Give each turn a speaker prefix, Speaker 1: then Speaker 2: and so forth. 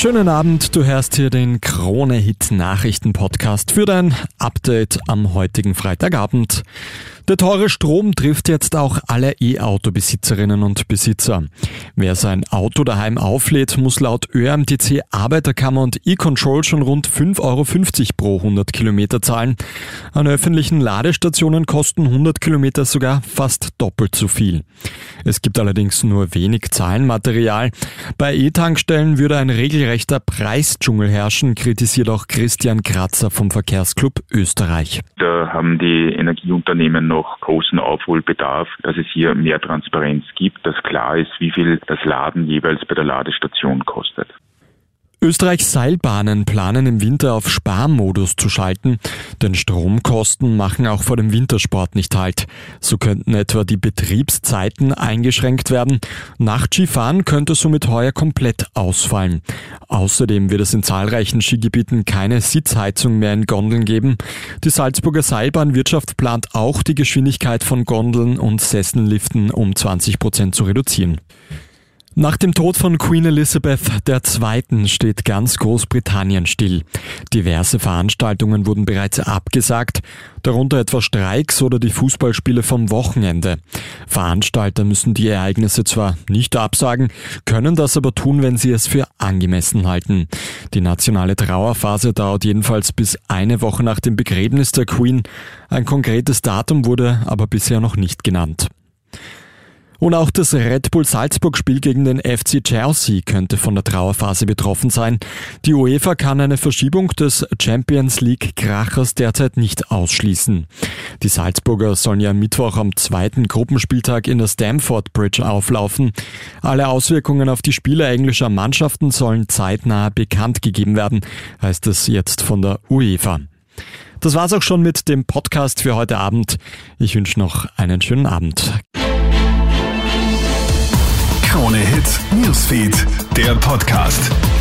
Speaker 1: Schönen Abend, du hörst hier den Krone Hit Nachrichten Podcast für dein Update am heutigen Freitagabend. Der teure Strom trifft jetzt auch alle E-Auto-Besitzerinnen und Besitzer. Wer sein Auto daheim auflädt, muss laut ÖMTC Arbeiterkammer und E-Control schon rund 5,50 Euro pro 100 Kilometer zahlen. An öffentlichen Ladestationen kosten 100 Kilometer sogar fast doppelt so viel. Es gibt allerdings nur wenig Zahlenmaterial. Bei E-Tankstellen würde ein regelrechter Preisdschungel herrschen, kritisiert auch Christian Kratzer vom Verkehrsclub Österreich.
Speaker 2: Da haben die Energieunternehmen noch großen Aufholbedarf, dass es hier mehr Transparenz gibt, dass klar ist, wie viel das Laden jeweils bei der Ladestation kostet.
Speaker 1: Österreichs Seilbahnen planen im Winter auf Sparmodus zu schalten, denn Stromkosten machen auch vor dem Wintersport nicht halt. So könnten etwa die Betriebszeiten eingeschränkt werden. Nachtskifahren könnte somit heuer komplett ausfallen. Außerdem wird es in zahlreichen Skigebieten keine Sitzheizung mehr in Gondeln geben. Die Salzburger Seilbahnwirtschaft plant auch die Geschwindigkeit von Gondeln und Sesselnliften um 20 Prozent zu reduzieren. Nach dem Tod von Queen Elizabeth II. steht ganz Großbritannien still. Diverse Veranstaltungen wurden bereits abgesagt, darunter etwa Streiks oder die Fußballspiele vom Wochenende. Veranstalter müssen die Ereignisse zwar nicht absagen, können das aber tun, wenn sie es für angemessen halten. Die nationale Trauerphase dauert jedenfalls bis eine Woche nach dem Begräbnis der Queen. Ein konkretes Datum wurde aber bisher noch nicht genannt. Und auch das Red Bull Salzburg-Spiel gegen den FC Chelsea könnte von der Trauerphase betroffen sein. Die UEFA kann eine Verschiebung des Champions League-Krachers derzeit nicht ausschließen. Die Salzburger sollen ja Mittwoch am zweiten Gruppenspieltag in der Stamford Bridge auflaufen. Alle Auswirkungen auf die Spieler englischer Mannschaften sollen zeitnah bekannt gegeben werden, heißt es jetzt von der UEFA. Das war's auch schon mit dem Podcast für heute Abend. Ich wünsche noch einen schönen Abend.
Speaker 3: Der Podcast.